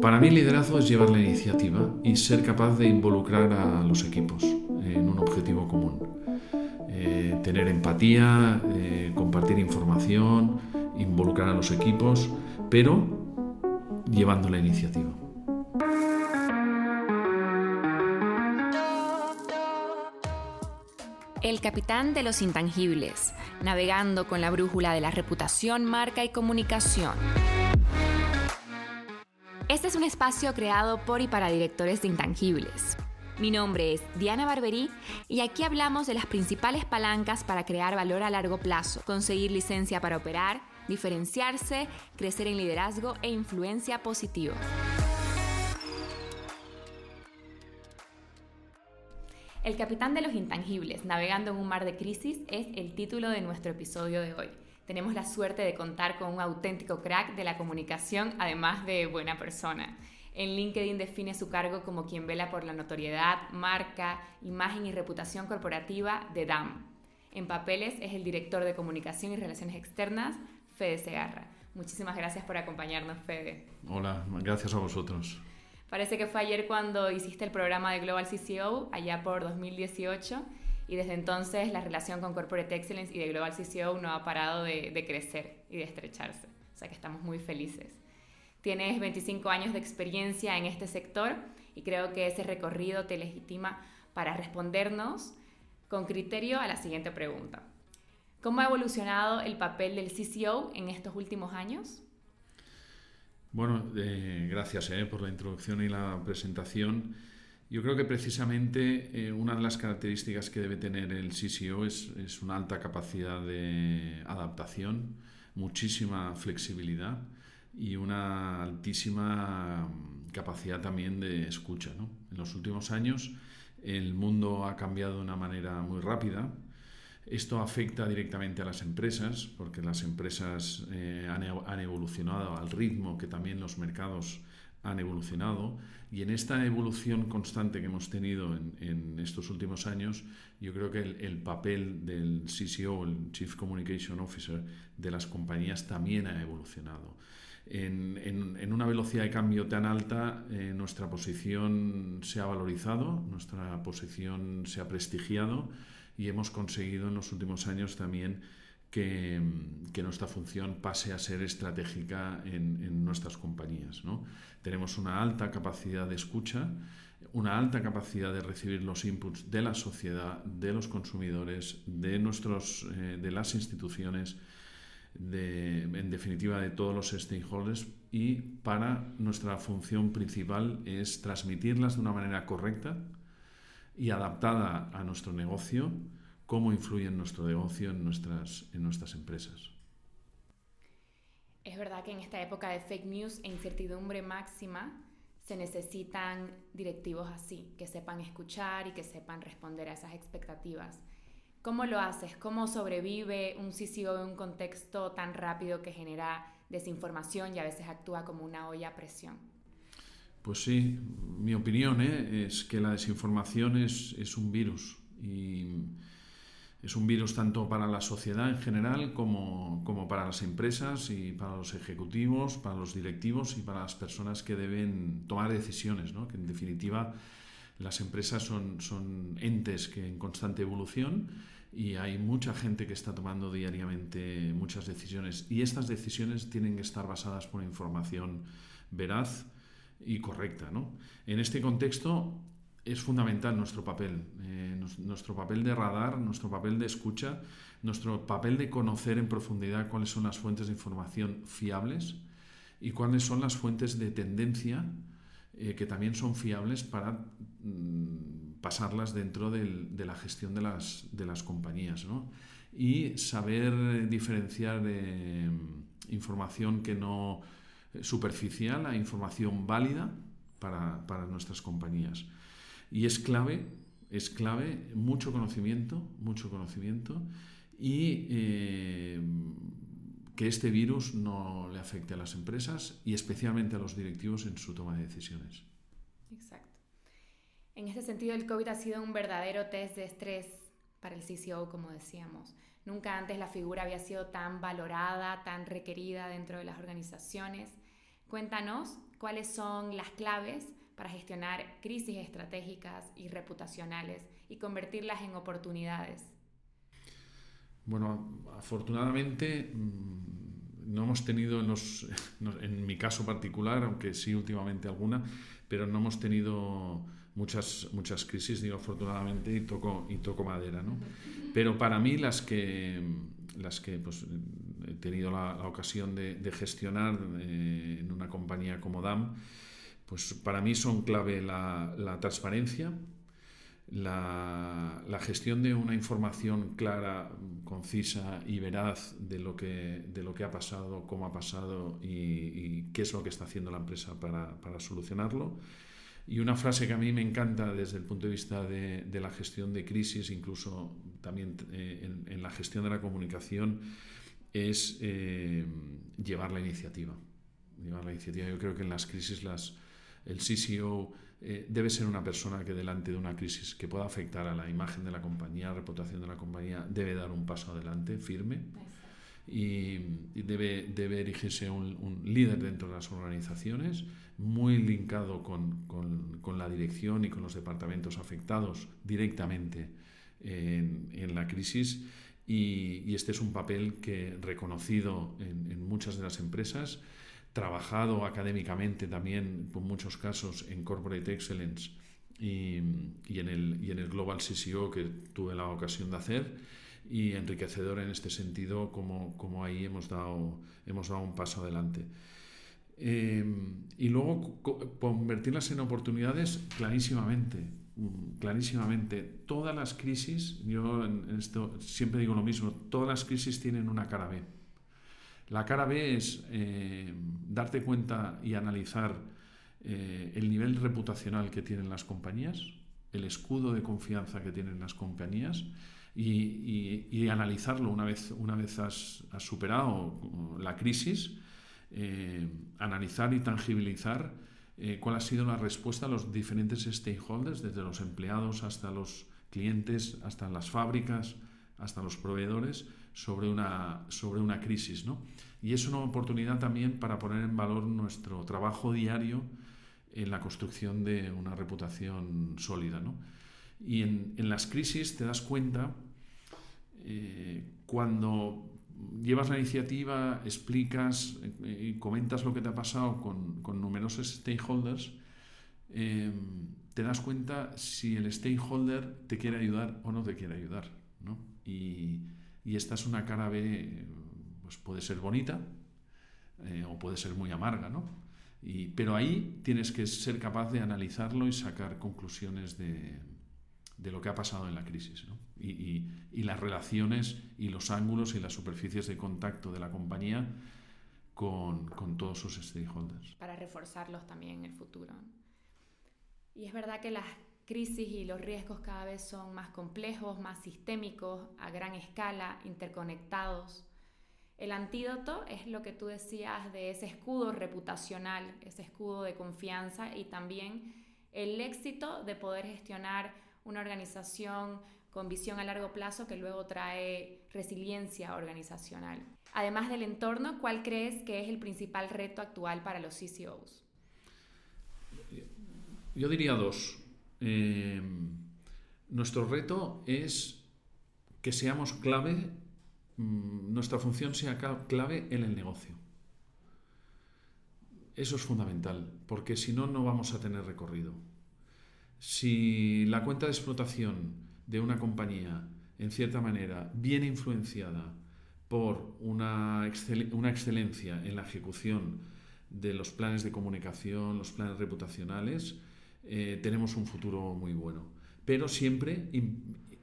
Para mí liderazgo es llevar la iniciativa y ser capaz de involucrar a los equipos en un objetivo común. Eh, tener empatía, eh, compartir información, involucrar a los equipos, pero llevando la iniciativa. Capitán de los intangibles, navegando con la brújula de la reputación, marca y comunicación. Este es un espacio creado por y para directores de intangibles. Mi nombre es Diana Barberí y aquí hablamos de las principales palancas para crear valor a largo plazo, conseguir licencia para operar, diferenciarse, crecer en liderazgo e influencia positiva. El capitán de los intangibles, navegando en un mar de crisis, es el título de nuestro episodio de hoy. Tenemos la suerte de contar con un auténtico crack de la comunicación, además de buena persona. En LinkedIn define su cargo como quien vela por la notoriedad, marca, imagen y reputación corporativa de DAM. En papeles es el director de comunicación y relaciones externas, Fede Segarra. Muchísimas gracias por acompañarnos, Fede. Hola, gracias a vosotros. Parece que fue ayer cuando hiciste el programa de Global CCO, allá por 2018, y desde entonces la relación con Corporate Excellence y de Global CCO no ha parado de, crecer y de estrecharse. O sea que estamos muy felices. Tienes 25 años de experiencia en este sector y creo que ese recorrido te legitima para respondernos con criterio a la siguiente pregunta. ¿Cómo ha evolucionado el papel del CCO en estos últimos años? Bueno, eh, gracias eh, por la introducción y la presentación. Yo creo que precisamente eh, una de las características que debe tener el CCO es, una alta capacidad de adaptación, muchísima flexibilidad y una altísima capacidad también de escucha. En los últimos años el mundo ha cambiado de una manera muy rápida esto afecta directamente a las empresas, porque las empresas eh, han, evolucionado al ritmo que también los mercados han evolucionado. Y en esta evolución constante que hemos tenido en, estos últimos años, yo creo que el, papel del CCO, el Chief Communication Officer, de las compañías también ha evolucionado. En, una velocidad de cambio tan alta, eh, nuestra posición se ha valorizado, nuestra posición se ha prestigiado y hemos conseguido en los últimos años también que, nuestra función pase a ser estratégica en, nuestras compañías. ¿no? Tenemos una alta capacidad de escucha, una alta capacidad de recibir los inputs de la sociedad, de los consumidores, de, nuestros, eh, de las instituciones, de, en definitiva de todos los stakeholders y para nuestra función principal es transmitirlas de una manera correcta, y adaptada a nuestro negocio, cómo influye en nuestro negocio, en nuestras, en nuestras empresas. Es verdad que en esta época de fake news e incertidumbre máxima se necesitan directivos así, que sepan escuchar y que sepan responder a esas expectativas. ¿Cómo lo haces? ¿Cómo sobrevive un CCO en un contexto tan rápido que genera desinformación y a veces actúa como una olla a presión? Pues sí, mi opinión ¿eh? es que la desinformación es, es, un virus y es un virus tanto para la sociedad en general como, como, para las empresas y para los ejecutivos, para los directivos y para las personas que deben tomar decisiones, ¿no? que en definitiva las empresas son, son entes que en constante evolución y hay mucha gente que está tomando diariamente muchas decisiones y estas decisiones tienen que estar basadas por información veraz, y correcta. ¿no? En este contexto es fundamental nuestro papel, eh, nuestro papel de radar, nuestro papel de escucha, nuestro papel de conocer en profundidad cuáles son las fuentes de información fiables y cuáles son las fuentes de tendencia eh, que también son fiables para mm, pasarlas dentro de la gestión de las, de las compañías. ¿no? y saber diferenciar eh, información que no superficial a información válida para, nuestras compañías. Y es clave, es clave mucho conocimiento, mucho conocimiento y eh, que este virus no le afecte a las empresas y especialmente a los directivos en su toma de decisiones. Exacto. En este sentido, el COVID ha sido un verdadero test de estrés para el CCO, como decíamos. Nunca antes la figura había sido tan valorada, tan requerida dentro de las organizaciones. Cuéntanos cuáles son las claves para gestionar crisis estratégicas y reputacionales y convertirlas en oportunidades. Bueno, afortunadamente mm, no hemos tenido, en, en mi caso particular, aunque sí últimamente alguna, pero no hemos tenido muchas, muchas crisis, digo afortunadamente, y toco, y toco madera. ¿no? Pero para mí las que, las que pues, he tenido la, ocasión de, gestionar eh, en una compañía como DAM, pues para mí son clave la, la transparencia, la, la, gestión de una información clara, concisa y veraz de lo que, de lo que ha pasado, cómo ha pasado y, y qué es lo que está haciendo la empresa para, para solucionarlo. Y una frase que a mí me encanta desde el punto de vista de, de la gestión de crisis, incluso también eh, en, la gestión de la comunicación, es eh, llevar la iniciativa. Llevar la iniciativa. Yo creo que en las crisis las, el CCO eh, debe ser una persona que delante de una crisis que pueda afectar a la imagen de la compañía, a la reputación de la compañía, debe dar un paso adelante firme y, debe, debe erigirse un, un líder dentro de las organizaciones muy linkado con, con, con, la dirección y con los departamentos afectados directamente en, en la crisis. Y, y, este es un papel que reconocido en, en, muchas de las empresas, trabajado académicamente también, por muchos casos, en Corporate Excellence y, y, en el, y en el Global CCO que tuve la ocasión de hacer y enriquecedor en este sentido como, como ahí hemos dado, hemos dado un paso adelante. Em, y luego convertirlas en oportunidades clarísimamente, clarísimamente. Todas las crisis, yo siempre digo lo mismo, todas las crisis tienen una cara B. La cara B es eh, darte cuenta y analizar eh, el nivel reputacional que tienen las compañías, el escudo de confianza que tienen las compañías y, analizarlo una vez, una vez has, has superado la crisis eh, analizar y tangibilizar eh, cuál ha sido la respuesta a los diferentes stakeholders, desde los empleados hasta los clientes, hasta las fábricas, hasta los proveedores, sobre una, sobre una crisis. ¿no? Y es una oportunidad también para poner en valor nuestro trabajo diario en la construcción de una reputación sólida. ¿no? Y en, en, las crisis te das cuenta eh, cuando llevas la iniciativa, explicas eh, y comentas lo que te ha pasado con, con numerosos stakeholders, eh, te das cuenta si el stakeholder te quiere ayudar o no te quiere ayudar. ¿no? Y, y, esta es una cara B, pues puede ser bonita eh, o puede ser muy amarga, ¿no? Y, pero ahí tienes que ser capaz de analizarlo y sacar conclusiones de, de lo que ha pasado en la crisis ¿no? y, las relaciones y los ángulos y las superficies de contacto de la compañía con, con, todos sus stakeholders. Para reforzarlos también en el futuro. Y es verdad que las crisis y los riesgos cada vez son más complejos, más sistémicos, a gran escala, interconectados. El antídoto es lo que tú decías de ese escudo reputacional, ese escudo de confianza y también el éxito de poder gestionar una organización con visión a largo plazo que luego trae resiliencia organizacional. Además del entorno, ¿cuál crees que es el principal reto actual para los CCOs? Yo diría dos. Eh, nuestro reto es que seamos clave, mm, nuestra función sea clave en el negocio. Eso es fundamental, porque si no, no vamos a tener recorrido. Si la cuenta de explotación de una compañía, en cierta manera, viene influenciada por una, una excelencia en la ejecución de los planes de comunicación, los planes reputacionales, eh, tenemos un futuro muy bueno. Pero siempre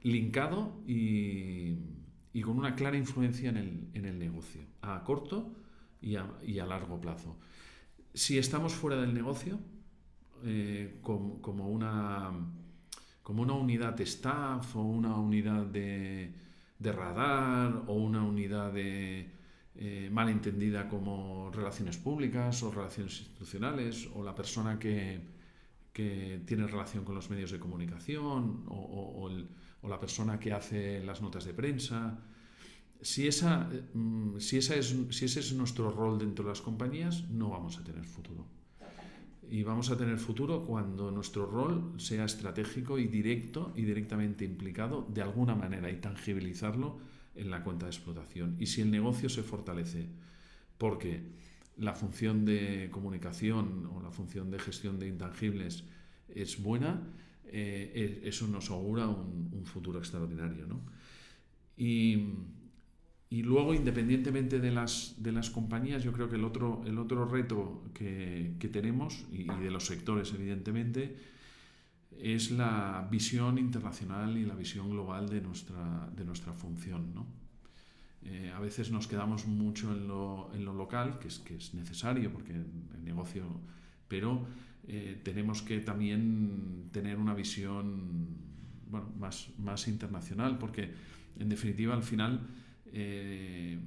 linkado y, con una clara influencia en el, en el negocio, a corto y a, largo plazo. Si estamos fuera del negocio, eh, como, una, como una unidad de staff o una unidad de, radar o una unidad de, eh, mal entendida como relaciones públicas o relaciones institucionales o la persona que, que tiene relación con los medios de comunicación o, la persona que hace las notas de prensa. Si, esa, mm, si, esa es, si ese es nuestro rol dentro de las compañías, no vamos a tener futuro. Y vamos a tener futuro cuando nuestro rol sea estratégico y directo y directamente implicado de alguna manera y tangibilizarlo en la cuenta de explotación. Y si el negocio se fortalece porque la función de comunicación o la función de gestión de intangibles es buena, eh, e, eso nos augura un, futuro extraordinario. Y, luego, independientemente de las, de las compañías, yo creo que el otro, el otro reto que, tenemos, y, de los sectores evidentemente, es la visión internacional y la visión global de nuestra, de nuestra función. Eh, a veces nos quedamos mucho en lo, en lo, local, que es, que es necesario porque el negocio, pero eh, tenemos que también tener una visión bueno, más, más internacional, porque en definitiva al final eh,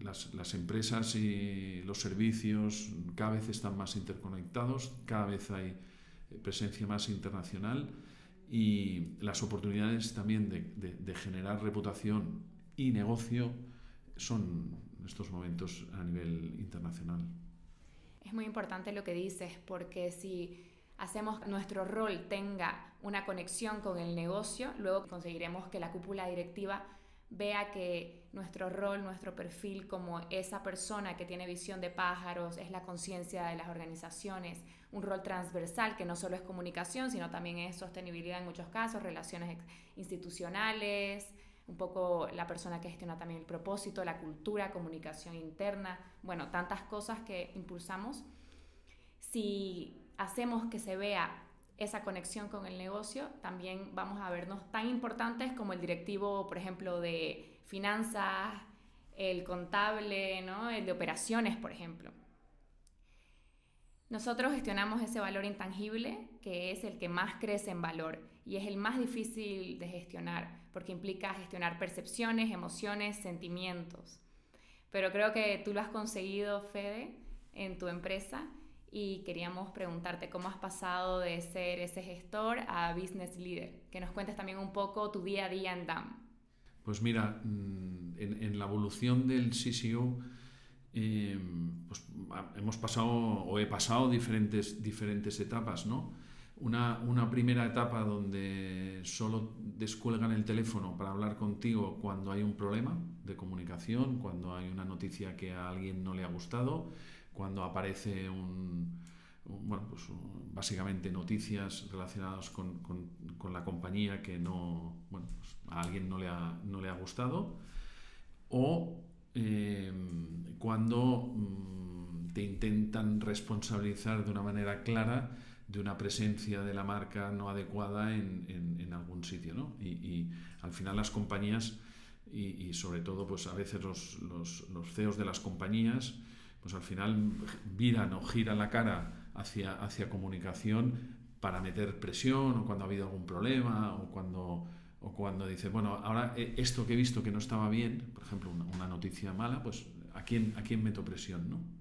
las, las, empresas y los servicios cada vez están más interconectados, cada vez hay presencia más internacional y las oportunidades también de, de generar reputación y negocio son en estos momentos a nivel internacional. Es muy importante lo que dices porque si hacemos nuestro rol tenga una conexión con el negocio, luego conseguiremos que la cúpula directiva vea que nuestro rol, nuestro perfil como esa persona que tiene visión de pájaros, es la conciencia de las organizaciones, un rol transversal que no solo es comunicación, sino también es sostenibilidad en muchos casos, relaciones institucionales, un poco la persona que gestiona también el propósito, la cultura, comunicación interna, bueno, tantas cosas que impulsamos. Si hacemos que se vea esa conexión con el negocio, también vamos a vernos tan importantes como el directivo, por ejemplo, de finanzas, el contable, ¿no? el de operaciones, por ejemplo. Nosotros gestionamos ese valor intangible, que es el que más crece en valor y es el más difícil de gestionar, porque implica gestionar percepciones, emociones, sentimientos. Pero creo que tú lo has conseguido, Fede, en tu empresa y queríamos preguntarte cómo has pasado de ser ese gestor a business leader, que nos cuentes también un poco tu día a día en DAM. Pues mira, mm, en, la evolución del CCO, eh, pues hemos pasado o he pasado diferentes, diferentes etapas, ¿no? Una, una, primera etapa donde solo descuelgan el teléfono para hablar contigo cuando hay un problema de comunicación, cuando hay una noticia que a alguien no le ha gustado, cuando aparece un, bueno, pues básicamente noticias relacionadas con, con, la compañía que no, bueno, pues a alguien no le ha, no le ha gustado, o eh, cuando mm, te intentan responsabilizar de una manera clara de una presencia de la marca no adecuada en, en, algún sitio. ¿no? Y, y, al final las compañías y, y, sobre todo pues a veces los, los, los, CEOs de las compañías pues al final viran o giran la cara hacia, hacia comunicación para meter presión o cuando ha habido algún problema o cuando, o cuando dice, bueno, ahora eh, esto que he visto que no estaba bien, por ejemplo, una, una noticia mala, pues ¿a quién, ¿a quién meto presión? ¿no?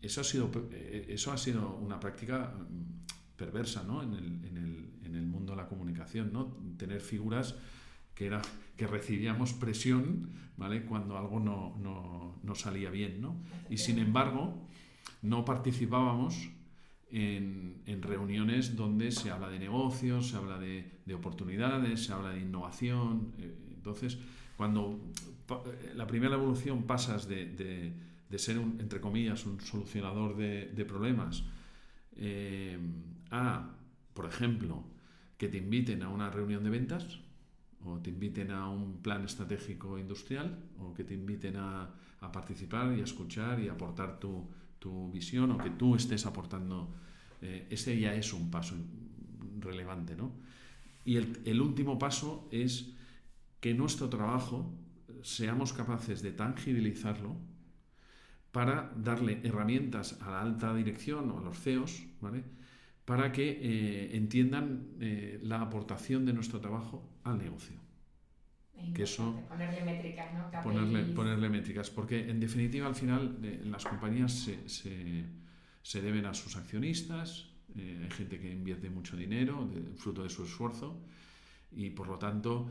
eso ha sido, eh, eso ha sido una práctica mm, perversa ¿no? en, el, en, el, en, el, mundo de la comunicación, ¿no? tener figuras que, era, que recibíamos presión ¿vale? cuando algo no, no, no salía bien. ¿no? Y sin embargo, no participábamos en, en, reuniones donde se habla de negocios, se habla de, de oportunidades, se habla de innovación. Eh, entonces, cuando la primera evolución pasas de de ser, un, entre comillas, un solucionador de, problemas, eh, a, por ejemplo, que te inviten a una reunión de ventas, o te inviten a un plan estratégico industrial, o que te inviten a, participar y a escuchar y aportar tu, visión, o que tú estés aportando, eh, ese ya es un paso relevante. ¿no? Y el, el último paso es que nuestro trabajo seamos capaces de tangibilizarlo para darle herramientas a la alta dirección o a los CEOs, ¿vale? Para que eh, entiendan eh, la aportación de nuestro trabajo al negocio. Que eso, ponerle métricas, ¿no? Ponerle, ponerle, métricas, porque en definitiva al final eh, las compañías se, se, se, deben a sus accionistas, hay gente que invierte mucho dinero, fruto de su esfuerzo, y por lo tanto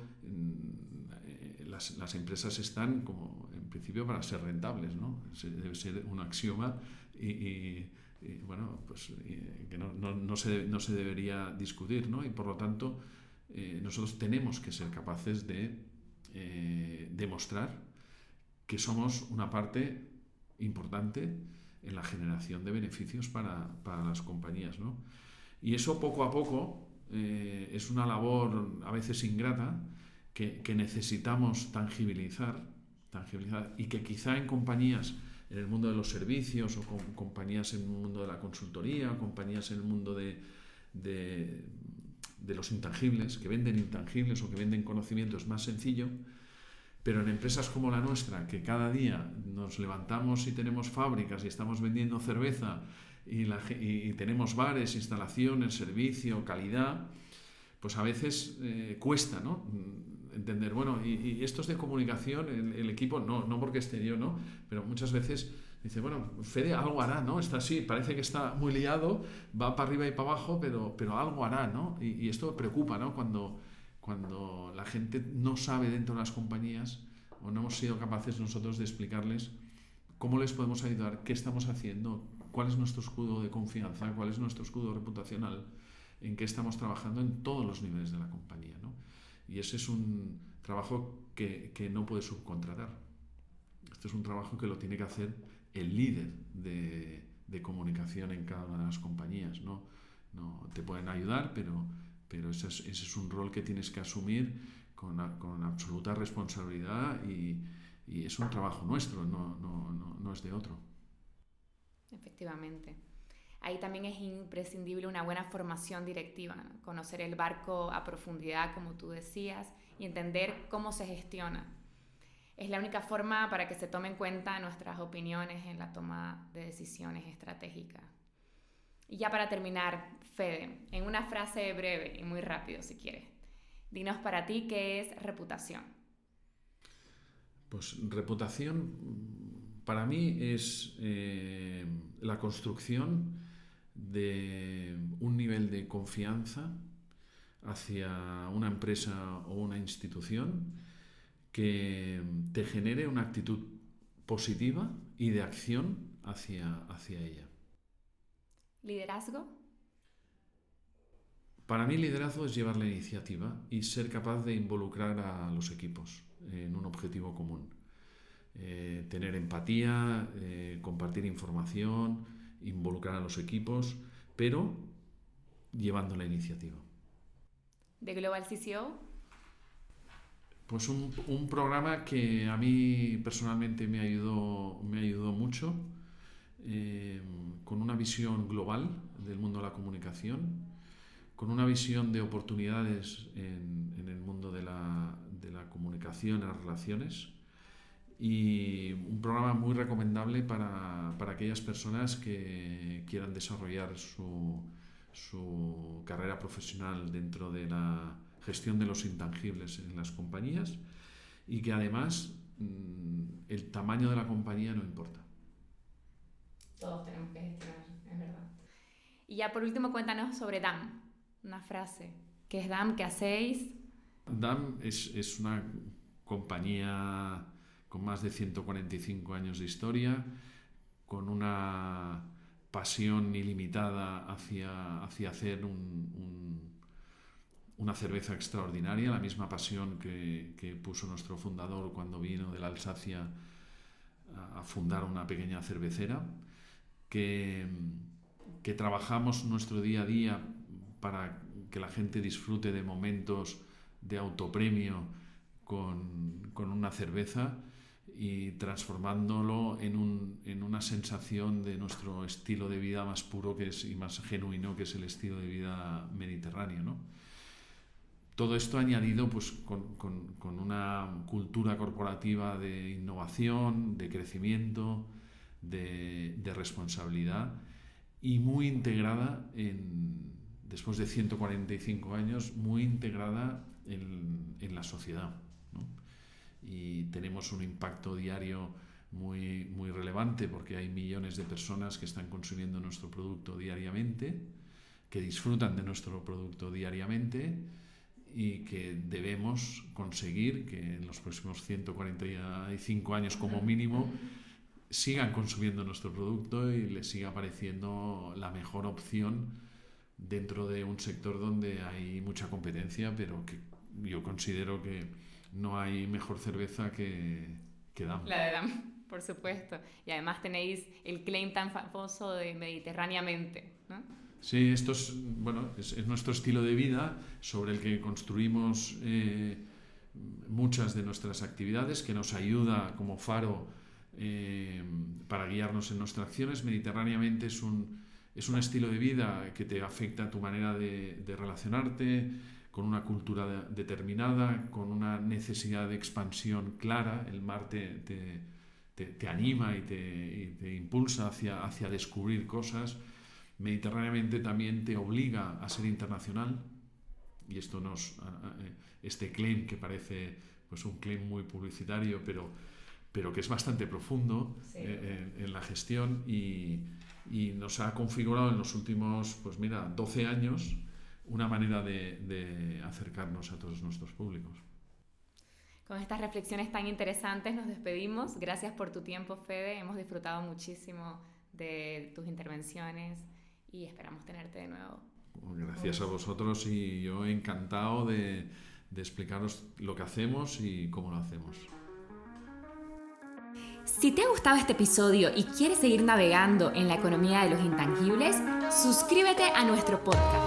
las, las, empresas están como en principio para ser rentables, ¿no? debe ser un axioma y y bueno, pues que no, no, se, no, se, debería discutir, ¿no? Y por lo tanto, eh, nosotros tenemos que ser capaces de eh, demostrar que somos una parte importante en la generación de beneficios para, para las compañías, ¿no? Y eso poco a poco eh, es una labor a veces ingrata que, que necesitamos tangibilizar, tangibilizar y que quizá en compañías en el mundo de los servicios o con compañías en el mundo de la consultoría, compañías en el mundo de, de, los intangibles, que venden intangibles o que venden conocimiento es más sencillo, pero en empresas como la nuestra, que cada día nos levantamos y tenemos fábricas y estamos vendiendo cerveza y, tenemos bares, instalaciones, servicio, calidad, pues a veces eh, cuesta, ¿no? Entender, bueno, y, esto es de comunicación, el, equipo, no, no porque esté yo, ¿no? Pero muchas veces dice, bueno, Fede algo hará, ¿no? Está así, parece que está muy liado, va para arriba y para abajo, pero, pero algo hará, ¿no? Y, esto preocupa, ¿no? Cuando, cuando la gente no sabe dentro de las compañías o no hemos sido capaces nosotros de explicarles cómo les podemos ayudar, qué estamos haciendo, cuál es nuestro escudo de confianza, cuál es nuestro escudo reputacional, en qué estamos trabajando en todos los niveles de la compañía, ¿no? Y ese es un trabajo que, que no puedes subcontratar. Este es un trabajo que lo tiene que hacer el líder de, de comunicación en cada una de las compañías. ¿no? No, te pueden ayudar, pero, pero ese, es, ese es un rol que tienes que asumir con, con absoluta responsabilidad y, y, es un trabajo nuestro, no, no, no, no es de otro. Efectivamente. Ahí también es imprescindible una buena formación directiva, conocer el barco a profundidad, como tú decías, y entender cómo se gestiona. Es la única forma para que se tomen en cuenta nuestras opiniones en la toma de decisiones estratégicas. Y ya para terminar, Fede, en una frase breve y muy rápido si quieres, dinos para ti qué es reputación. Pues reputación para mí es eh, la construcción de un nivel de confianza hacia una empresa o una institución que te genere una actitud positiva y de acción hacia, hacia ella. ¿Liderazgo? Para mí liderazgo es llevar la iniciativa y ser capaz de involucrar a los equipos en un objetivo común. Eh, tener empatía, eh, compartir información, involucrar a los equipos, pero llevando la iniciativa. ¿De Global CCO? Pues un, un, programa que a mí personalmente me ayudó, me ayudó mucho, eh, con una visión global del mundo de la comunicación, con una visión de oportunidades en, en el mundo de la, de la comunicación, en las relaciones, y un programa muy recomendable para, para aquellas personas que quieran desarrollar su, su, carrera profesional dentro de la gestión de los intangibles en las compañías y que además mm, el tamaño de la compañía no importa. Todos tenemos que gestionar, es verdad. Y ya por último cuéntanos sobre DAM, una frase. ¿Qué es DAM? ¿Qué hacéis? DAM es, es una compañía con más de 145 años de historia, con una pasión ilimitada hacia, hacia hacer una cerveza extraordinaria, la misma pasión que, puso nuestro fundador cuando vino de la Alsacia a, fundar una pequeña cervecera, que, que trabajamos nuestro día a día para que la gente disfrute de momentos de autopremio con, con una cerveza y transformándolo en, un, en, una sensación de nuestro estilo de vida más puro que es, y más genuino que es el estilo de vida mediterráneo. ¿no? todo esto añadido pues, con, con, una cultura corporativa de innovación, de crecimiento, de, de responsabilidad y muy integrada en, después de 145 años, muy integrada en, en la sociedad. Y tenemos un impacto diario muy, muy relevante porque hay millones de personas que están consumiendo nuestro producto diariamente, que disfrutan de nuestro producto diariamente y que debemos conseguir que en los próximos 145 años como mínimo sigan consumiendo nuestro producto y les siga pareciendo la mejor opción dentro de un sector donde hay mucha competencia, pero que yo considero que no hay mejor cerveza que, que DAM. La de DAM, por supuesto. Y además tenéis el claim tan famoso de Mediterráneamente, ¿no? Sí, esto es, bueno, es, nuestro estilo de vida sobre el que construimos eh, muchas de nuestras actividades, que nos ayuda como faro eh, para guiarnos en nuestras acciones. Mediterráneamente es un, es un estilo de vida que te afecta a tu manera de, relacionarte, con una cultura determinada, con una necesidad de expansión clara. El mar te, te, te, anima y te, te impulsa hacia, hacia descubrir cosas mediterráneamente también te obliga a ser internacional y esto nos eh, este claim que parece pues un claim muy publicitario pero pero que es bastante profundo eh, en, la gestión y, y, nos ha configurado en los últimos pues mira 12 años una manera de, de acercarnos a todos nuestros públicos con estas reflexiones tan interesantes nos despedimos. Gracias por tu tiempo, Fede. Hemos disfrutado muchísimo de tus intervenciones y esperamos tenerte de nuevo. Gracias a vosotros y yo encantado de, de explicaros lo que hacemos y cómo lo hacemos. Si te ha gustado este episodio y quieres seguir navegando en la economía de los intangibles, suscríbete a nuestro podcast.